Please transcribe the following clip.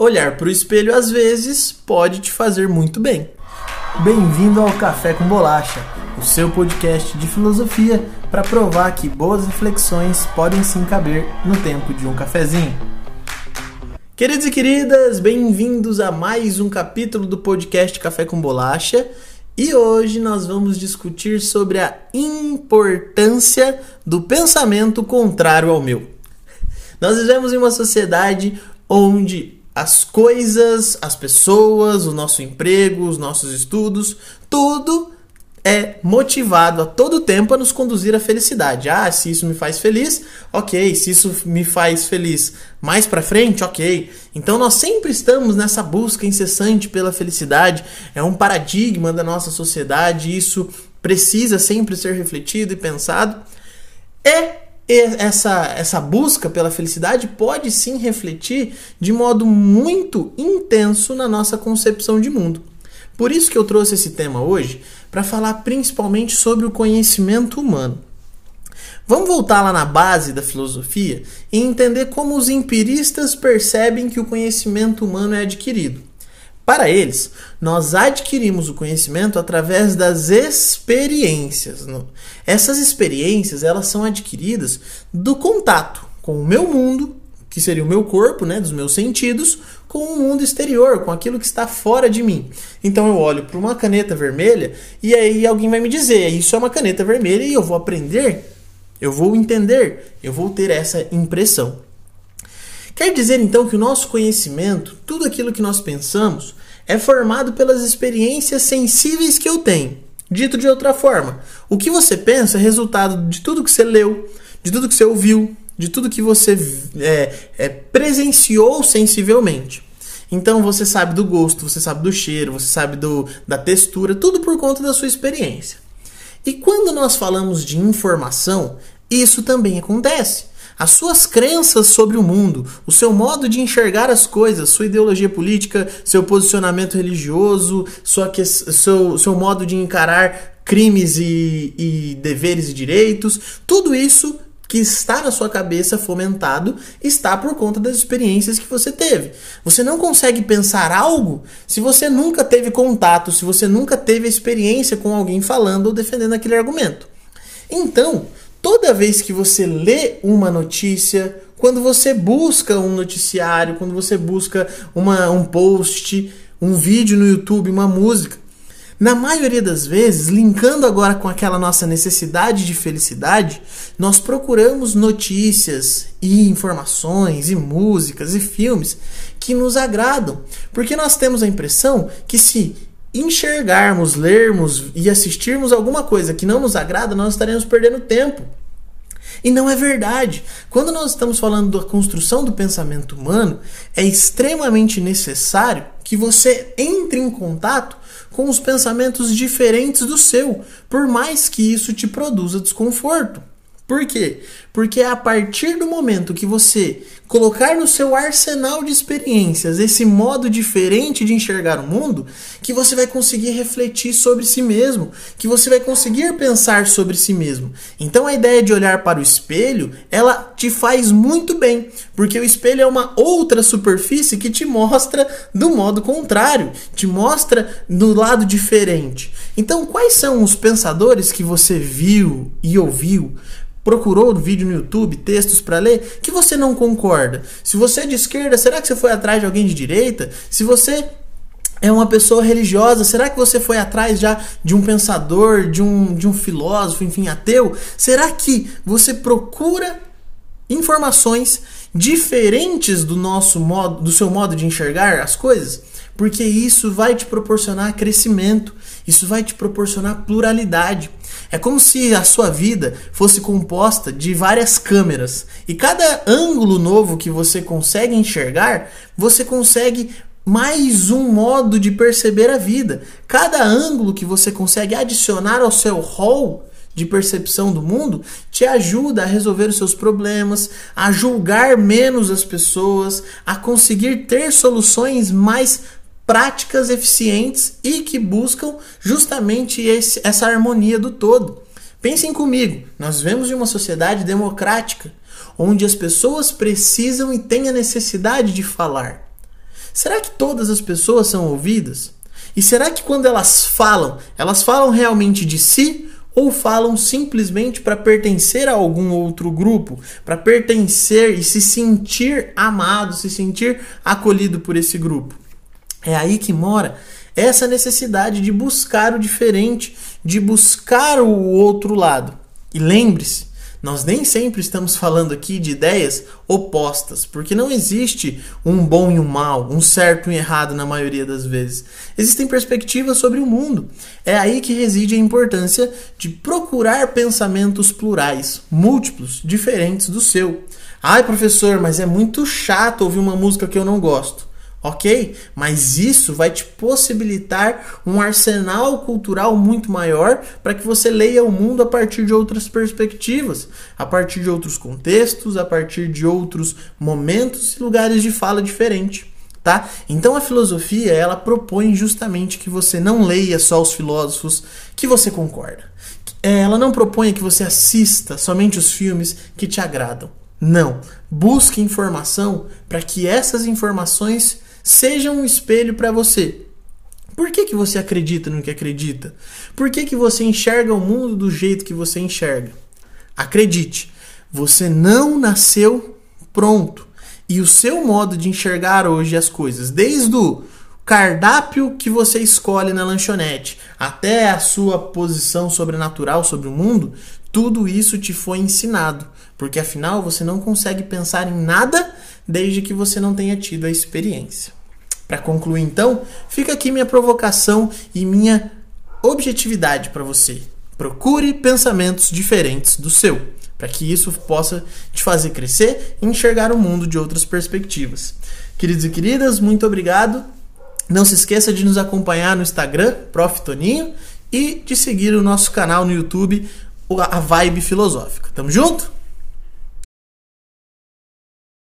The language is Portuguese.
Olhar para o espelho às vezes pode te fazer muito bem. Bem-vindo ao Café com Bolacha, o seu podcast de filosofia para provar que boas reflexões podem sim caber no tempo de um cafezinho. Queridos e queridas, bem-vindos a mais um capítulo do podcast Café com Bolacha. E hoje nós vamos discutir sobre a importância do pensamento contrário ao meu. Nós vivemos em uma sociedade onde as coisas, as pessoas, o nosso emprego, os nossos estudos, tudo é motivado a todo tempo a nos conduzir à felicidade. Ah, se isso me faz feliz, ok. Se isso me faz feliz mais para frente, ok. Então nós sempre estamos nessa busca incessante pela felicidade. É um paradigma da nossa sociedade. Isso precisa sempre ser refletido e pensado. É essa, essa busca pela felicidade pode sim refletir de modo muito intenso na nossa concepção de mundo. Por isso que eu trouxe esse tema hoje, para falar principalmente sobre o conhecimento humano. Vamos voltar lá na base da filosofia e entender como os empiristas percebem que o conhecimento humano é adquirido. Para eles, nós adquirimos o conhecimento através das experiências. Essas experiências elas são adquiridas do contato com o meu mundo, que seria o meu corpo, né, dos meus sentidos, com o mundo exterior, com aquilo que está fora de mim. Então eu olho para uma caneta vermelha e aí alguém vai me dizer: isso é uma caneta vermelha e eu vou aprender, eu vou entender, eu vou ter essa impressão. Quer dizer então que o nosso conhecimento, tudo aquilo que nós pensamos, é formado pelas experiências sensíveis que eu tenho. Dito de outra forma, o que você pensa é resultado de tudo que você leu, de tudo que você ouviu, de tudo que você é, é, presenciou sensivelmente. Então você sabe do gosto, você sabe do cheiro, você sabe do, da textura, tudo por conta da sua experiência. E quando nós falamos de informação, isso também acontece as suas crenças sobre o mundo, o seu modo de enxergar as coisas, sua ideologia política, seu posicionamento religioso, sua, seu, seu modo de encarar crimes e, e deveres e direitos, tudo isso que está na sua cabeça fomentado está por conta das experiências que você teve. Você não consegue pensar algo se você nunca teve contato, se você nunca teve experiência com alguém falando ou defendendo aquele argumento. Então, toda vez que você lê uma notícia, quando você busca um noticiário, quando você busca uma, um post, um vídeo no YouTube, uma música, na maioria das vezes, linkando agora com aquela nossa necessidade de felicidade, nós procuramos notícias e informações e músicas e filmes que nos agradam, porque nós temos a impressão que se enxergarmos, lermos e assistirmos alguma coisa que não nos agrada, nós estaremos perdendo tempo. E não é verdade. Quando nós estamos falando da construção do pensamento humano, é extremamente necessário que você entre em contato com os pensamentos diferentes do seu, por mais que isso te produza desconforto. Por quê? Porque é a partir do momento que você colocar no seu arsenal de experiências esse modo diferente de enxergar o mundo, que você vai conseguir refletir sobre si mesmo, que você vai conseguir pensar sobre si mesmo. Então a ideia de olhar para o espelho, ela te faz muito bem, porque o espelho é uma outra superfície que te mostra do modo contrário, te mostra do lado diferente. Então, quais são os pensadores que você viu e ouviu? Procurou vídeo no YouTube, textos para ler, que você não concorda. Se você é de esquerda, será que você foi atrás de alguém de direita? Se você é uma pessoa religiosa, será que você foi atrás já de um pensador, de um, de um filósofo, enfim, ateu? Será que você procura informações diferentes do nosso modo, do seu modo de enxergar as coisas? Porque isso vai te proporcionar crescimento, isso vai te proporcionar pluralidade. É como se a sua vida fosse composta de várias câmeras e cada ângulo novo que você consegue enxergar, você consegue mais um modo de perceber a vida. Cada ângulo que você consegue adicionar ao seu rol de percepção do mundo te ajuda a resolver os seus problemas, a julgar menos as pessoas, a conseguir ter soluções mais práticas eficientes e que buscam justamente esse, essa harmonia do todo. Pensem comigo, nós vivemos em uma sociedade democrática, onde as pessoas precisam e têm a necessidade de falar. será que todas as pessoas são ouvidas? E será que quando elas falam, elas falam realmente de si ou falam simplesmente para pertencer a algum outro grupo, para pertencer e se sentir amado, se sentir acolhido por esse grupo? É aí que mora essa necessidade de buscar o diferente, de buscar o outro lado. E lembre-se, nós nem sempre estamos falando aqui de ideias opostas, porque não existe um bom e um mal, um certo e um errado na maioria das vezes. Existem perspectivas sobre o mundo. É aí que reside a importância de procurar pensamentos plurais, múltiplos, diferentes do seu. Ai, professor, mas é muito chato ouvir uma música que eu não gosto ok? Mas isso vai te possibilitar um arsenal cultural muito maior para que você leia o mundo a partir de outras perspectivas, a partir de outros contextos, a partir de outros momentos e lugares de fala diferentes. Tá? Então a filosofia ela propõe justamente que você não leia só os filósofos que você concorda. É, ela não propõe que você assista somente os filmes que te agradam. Não. Busque informação para que essas informações seja um espelho para você. Por que, que você acredita no que acredita? Por que, que você enxerga o mundo do jeito que você enxerga? Acredite, você não nasceu pronto. E o seu modo de enxergar hoje as coisas, desde o cardápio que você escolhe na lanchonete até a sua posição sobrenatural sobre o mundo, tudo isso te foi ensinado. Porque afinal você não consegue pensar em nada desde que você não tenha tido a experiência. Para concluir, então, fica aqui minha provocação e minha objetividade para você. Procure pensamentos diferentes do seu, para que isso possa te fazer crescer e enxergar o mundo de outras perspectivas. Queridos e queridas, muito obrigado. Não se esqueça de nos acompanhar no Instagram, Prof. Toninho, e de seguir o nosso canal no YouTube, a Vibe Filosófica. Tamo junto?